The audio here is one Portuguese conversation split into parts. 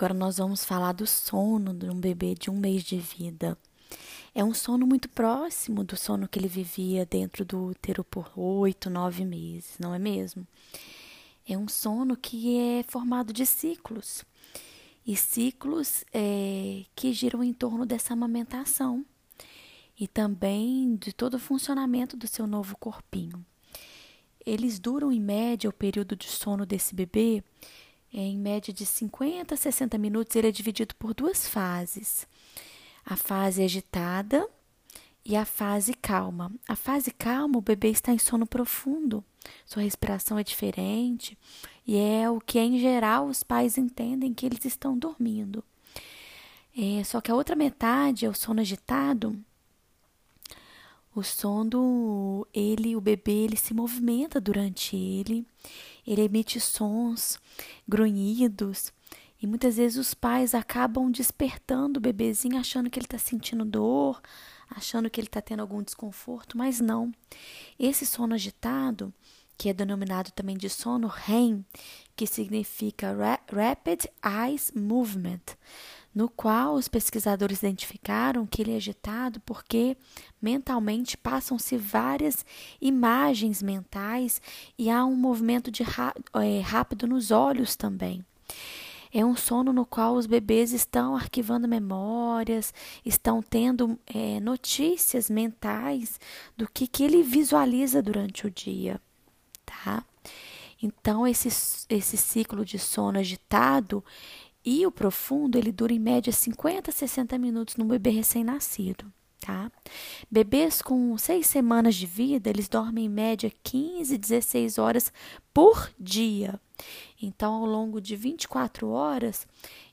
Agora nós vamos falar do sono de um bebê de um mês de vida. É um sono muito próximo do sono que ele vivia dentro do útero por oito, nove meses, não é mesmo? É um sono que é formado de ciclos e ciclos é, que giram em torno dessa amamentação e também de todo o funcionamento do seu novo corpinho. Eles duram em média o período de sono desse bebê em média de 50 a 60 minutos, ele é dividido por duas fases. A fase agitada e a fase calma. A fase calma, o bebê está em sono profundo, sua respiração é diferente e é o que, em geral, os pais entendem que eles estão dormindo. É, só que a outra metade é o sono agitado. O sono, ele, o bebê, ele se movimenta durante ele ele emite sons, grunhidos, e muitas vezes os pais acabam despertando o bebezinho achando que ele está sentindo dor, achando que ele está tendo algum desconforto, mas não. Esse sono agitado, que é denominado também de sono REM, que significa Rapid Eyes Movement, no qual os pesquisadores identificaram que ele é agitado porque mentalmente passam-se várias imagens mentais e há um movimento de é, rápido nos olhos também. É um sono no qual os bebês estão arquivando memórias, estão tendo é, notícias mentais do que, que ele visualiza durante o dia, tá? Então, esse, esse ciclo de sono agitado, e o profundo, ele dura em média 50 a 60 minutos no bebê recém-nascido, tá? Bebês com seis semanas de vida, eles dormem em média 15, 16 horas por dia. Então, ao longo de 24 horas,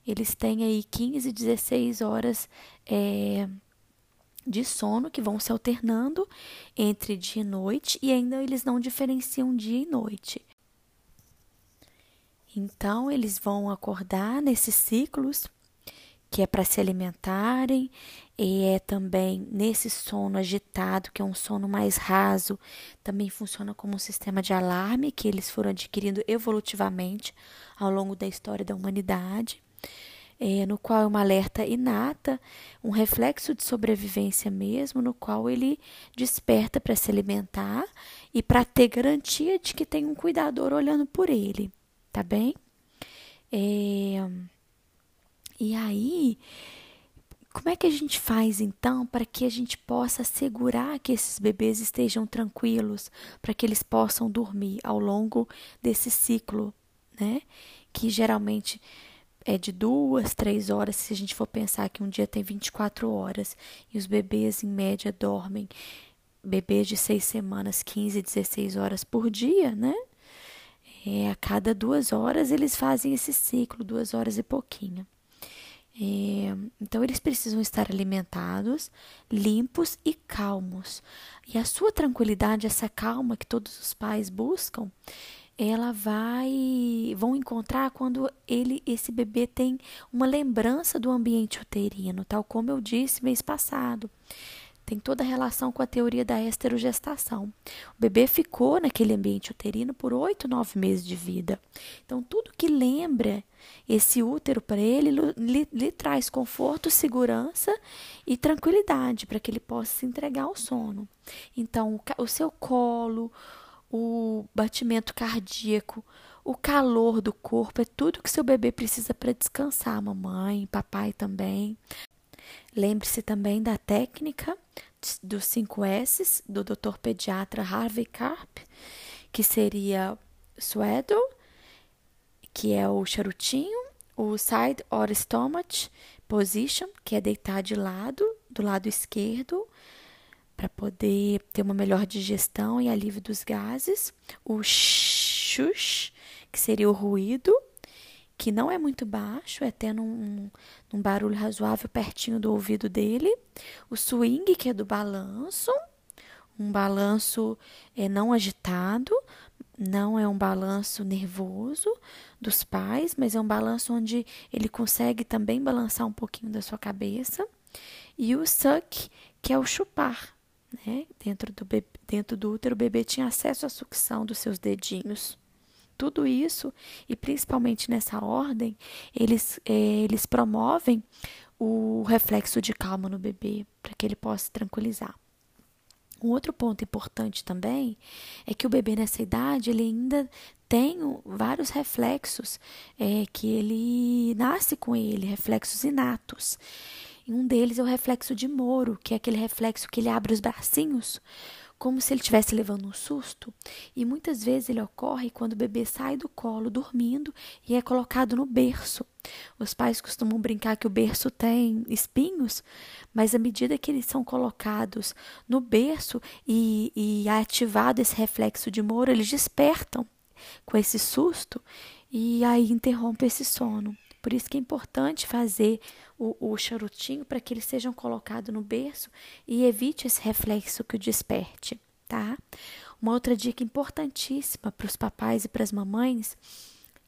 eles têm aí 15, 16 horas é, de sono que vão se alternando entre dia e noite, e ainda eles não diferenciam dia e noite. Então, eles vão acordar nesses ciclos, que é para se alimentarem, e é também nesse sono agitado, que é um sono mais raso, também funciona como um sistema de alarme que eles foram adquirindo evolutivamente ao longo da história da humanidade. É, no qual é uma alerta inata, um reflexo de sobrevivência mesmo, no qual ele desperta para se alimentar e para ter garantia de que tem um cuidador olhando por ele tá bem? É... E aí, como é que a gente faz então para que a gente possa assegurar que esses bebês estejam tranquilos, para que eles possam dormir ao longo desse ciclo, né? Que geralmente é de duas, três horas, se a gente for pensar que um dia tem 24 horas e os bebês em média dormem, bebês de seis semanas, 15, 16 horas por dia, né? É, a cada duas horas eles fazem esse ciclo, duas horas e pouquinho. É, então eles precisam estar alimentados, limpos e calmos. E a sua tranquilidade, essa calma que todos os pais buscam, ela vai vão encontrar quando ele esse bebê tem uma lembrança do ambiente uterino, tal como eu disse mês passado tem toda a relação com a teoria da esterogestação. O bebê ficou naquele ambiente uterino por oito, nove meses de vida. Então, tudo que lembra esse útero para ele lhe, lhe, traz conforto, segurança e tranquilidade para que ele possa se entregar ao sono. Então, o, o seu colo, o batimento cardíaco, o calor do corpo é tudo que seu bebê precisa para descansar, mamãe, papai também. Lembre-se também da técnica dos 5 S do Dr. pediatra Harvey Karp, que seria swaddle, que é o charutinho, o side or stomach position, que é deitar de lado, do lado esquerdo, para poder ter uma melhor digestão e alívio dos gases, o shush, que seria o ruído, que não é muito baixo, é até num, num barulho razoável pertinho do ouvido dele. O swing, que é do balanço, um balanço é, não agitado, não é um balanço nervoso dos pais, mas é um balanço onde ele consegue também balançar um pouquinho da sua cabeça. E o suck, que é o chupar. Né? Dentro, do bebê, dentro do útero, o bebê tinha acesso à sucção dos seus dedinhos tudo isso, e principalmente nessa ordem, eles, é, eles promovem o reflexo de calma no bebê, para que ele possa tranquilizar. Um outro ponto importante também é que o bebê nessa idade ele ainda tem vários reflexos é, que ele nasce com ele, reflexos inatos. E um deles é o reflexo de Moro, que é aquele reflexo que ele abre os bracinhos como se ele estivesse levando um susto, e muitas vezes ele ocorre quando o bebê sai do colo dormindo e é colocado no berço. Os pais costumam brincar que o berço tem espinhos, mas à medida que eles são colocados no berço e, e é ativado esse reflexo de Moro, eles despertam com esse susto e aí interrompe esse sono. Por isso que é importante fazer o, o charutinho para que eles sejam colocados no berço e evite esse reflexo que o desperte, tá? Uma outra dica importantíssima para os papais e para as mamães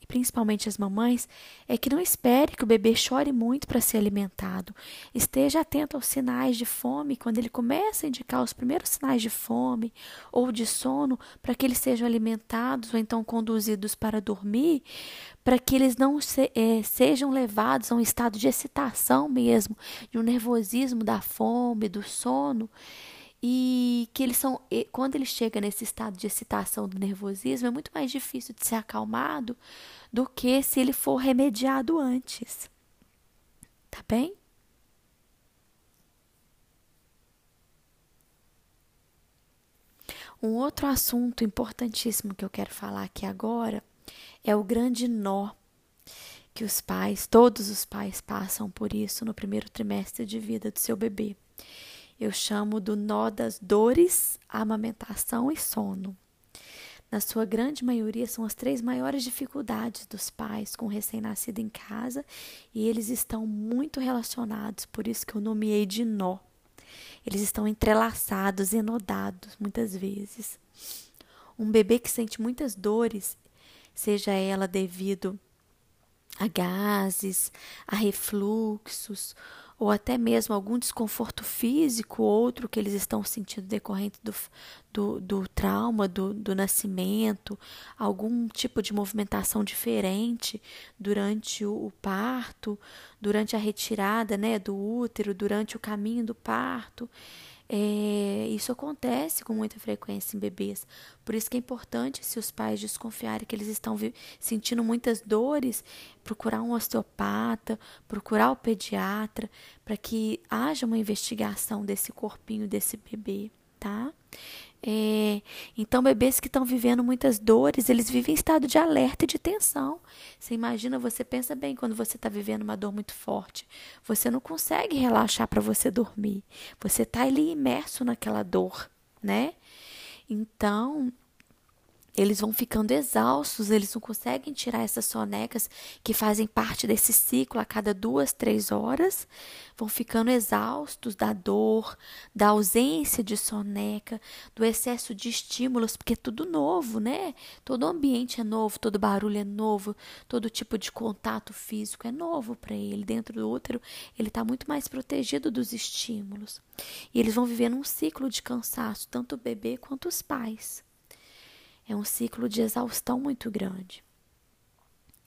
principalmente as mamães, é que não espere que o bebê chore muito para ser alimentado. Esteja atento aos sinais de fome quando ele começa a indicar os primeiros sinais de fome ou de sono, para que eles sejam alimentados ou então conduzidos para dormir, para que eles não se, é, sejam levados a um estado de excitação mesmo, de um nervosismo da fome, do sono e que eles são quando ele chega nesse estado de excitação do nervosismo é muito mais difícil de ser acalmado do que se ele for remediado antes. Tá bem? Um outro assunto importantíssimo que eu quero falar aqui agora é o grande nó que os pais, todos os pais passam por isso no primeiro trimestre de vida do seu bebê eu chamo do nó das dores, amamentação e sono. Na sua grande maioria, são as três maiores dificuldades dos pais com recém-nascido em casa e eles estão muito relacionados, por isso que eu nomeei de nó. Eles estão entrelaçados, enodados, muitas vezes. Um bebê que sente muitas dores, seja ela devido a gases, a refluxos ou até mesmo algum desconforto físico, outro que eles estão sentindo decorrente do, do, do trauma, do, do nascimento, algum tipo de movimentação diferente durante o, o parto, durante a retirada né, do útero, durante o caminho do parto. É, isso acontece com muita frequência em bebês. Por isso que é importante, se os pais desconfiarem que eles estão sentindo muitas dores, procurar um osteopata, procurar o pediatra, para que haja uma investigação desse corpinho desse bebê, tá? É, então, bebês que estão vivendo muitas dores, eles vivem em estado de alerta e de tensão. Você imagina, você pensa bem quando você está vivendo uma dor muito forte. Você não consegue relaxar para você dormir. Você está ali imerso naquela dor, né? Então, eles vão ficando exaustos, eles não conseguem tirar essas sonecas que fazem parte desse ciclo a cada duas, três horas, vão ficando exaustos da dor, da ausência de soneca, do excesso de estímulos, porque é tudo novo, né? Todo ambiente é novo, todo barulho é novo, todo tipo de contato físico é novo para ele. Dentro do útero, ele está muito mais protegido dos estímulos. E eles vão vivendo um ciclo de cansaço, tanto o bebê quanto os pais. É um ciclo de exaustão muito grande.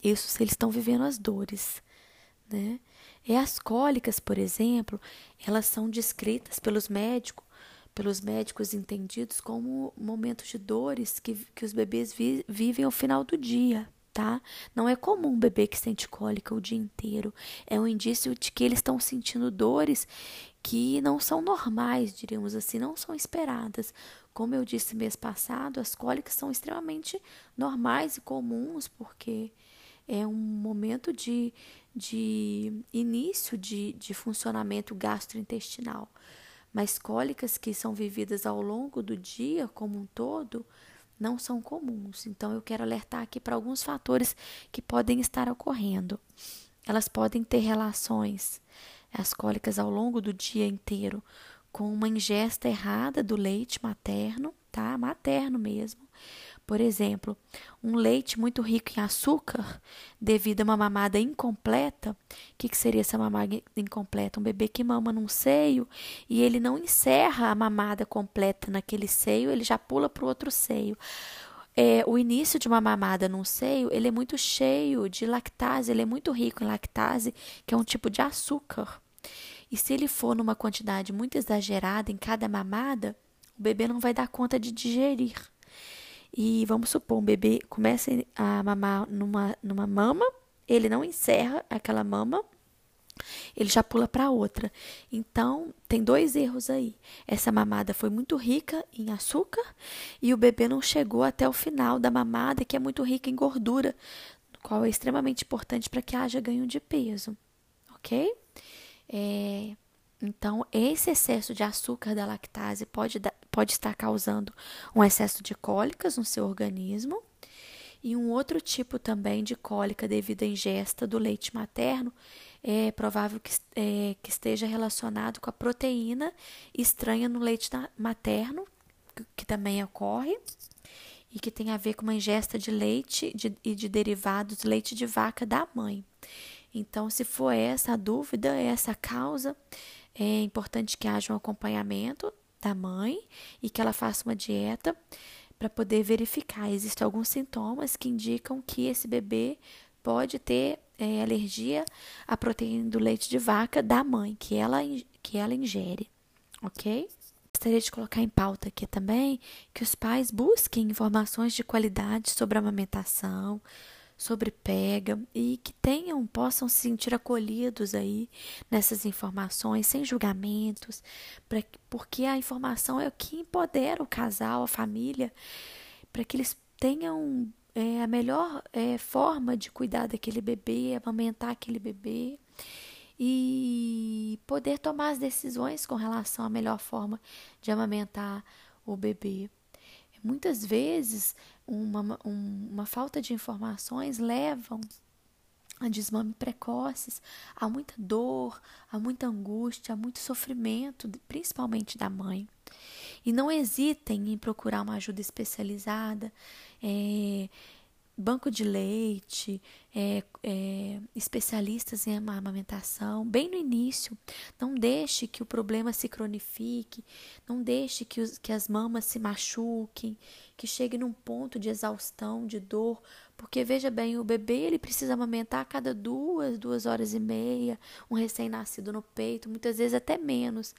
Isso se eles estão vivendo as dores, né? E as cólicas, por exemplo, elas são descritas pelos médicos, pelos médicos entendidos como momentos de dores que, que os bebês vi, vivem ao final do dia, tá? Não é comum um bebê que sente cólica o dia inteiro. É um indício de que eles estão sentindo dores que não são normais, diríamos assim, não são esperadas. Como eu disse mês passado, as cólicas são extremamente normais e comuns, porque é um momento de, de início de, de funcionamento gastrointestinal. Mas cólicas que são vividas ao longo do dia como um todo não são comuns. Então eu quero alertar aqui para alguns fatores que podem estar ocorrendo. Elas podem ter relações, as cólicas ao longo do dia inteiro, com uma ingesta errada do leite materno, tá? Materno mesmo. Por exemplo, um leite muito rico em açúcar, devido a uma mamada incompleta. O que, que seria essa mamada incompleta? Um bebê que mama num seio e ele não encerra a mamada completa naquele seio, ele já pula para o outro seio. é, o início de uma mamada num seio, ele é muito cheio de lactase, ele é muito rico em lactase, que é um tipo de açúcar. E se ele for numa quantidade muito exagerada em cada mamada, o bebê não vai dar conta de digerir. E vamos supor, um bebê começa a mamar numa, numa mama, ele não encerra aquela mama, ele já pula para outra. Então, tem dois erros aí. Essa mamada foi muito rica em açúcar e o bebê não chegou até o final da mamada, que é muito rica em gordura, qual é extremamente importante para que haja ganho de peso. Ok? É, então, esse excesso de açúcar da lactase pode, pode estar causando um excesso de cólicas no seu organismo. E um outro tipo também de cólica devido à ingesta do leite materno é provável que, é, que esteja relacionado com a proteína estranha no leite materno, que, que também ocorre, e que tem a ver com uma ingesta de leite de, e de derivados leite de vaca da mãe. Então, se for essa a dúvida, essa a causa, é importante que haja um acompanhamento da mãe e que ela faça uma dieta para poder verificar. Existem alguns sintomas que indicam que esse bebê pode ter é, alergia à proteína do leite de vaca da mãe, que ela, que ela ingere, ok? Gostaria de colocar em pauta aqui também que os pais busquem informações de qualidade sobre a amamentação, sobre pega e que tenham, possam se sentir acolhidos aí nessas informações, sem julgamentos, pra, porque a informação é o que empodera o casal, a família, para que eles tenham é, a melhor é, forma de cuidar daquele bebê, amamentar aquele bebê e poder tomar as decisões com relação à melhor forma de amamentar o bebê. Muitas vezes, uma, um, uma falta de informações levam a desmame precoces, a muita dor, a muita angústia, a muito sofrimento, principalmente da mãe. E não hesitem em procurar uma ajuda especializada, é, banco de leite, é, é, especialistas em amamentação, bem no início. Não deixe que o problema se cronifique, não deixe que, os, que as mamas se machuquem, que chegue num ponto de exaustão, de dor, porque veja bem, o bebê ele precisa amamentar a cada duas, duas horas e meia, um recém-nascido no peito, muitas vezes até menos.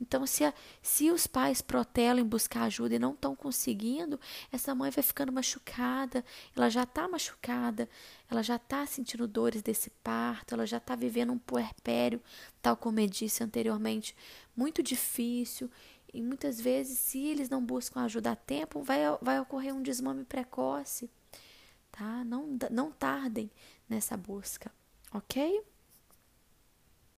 Então, se, a, se os pais protelam em buscar ajuda e não estão conseguindo, essa mãe vai ficando machucada, ela já está machucada, ela já está sentindo dores desse parto, ela já está vivendo um puerpério, tal como eu disse anteriormente, muito difícil. E muitas vezes, se eles não buscam ajuda a tempo, vai, vai ocorrer um desmame precoce tá? Não, não tardem nessa busca, ok?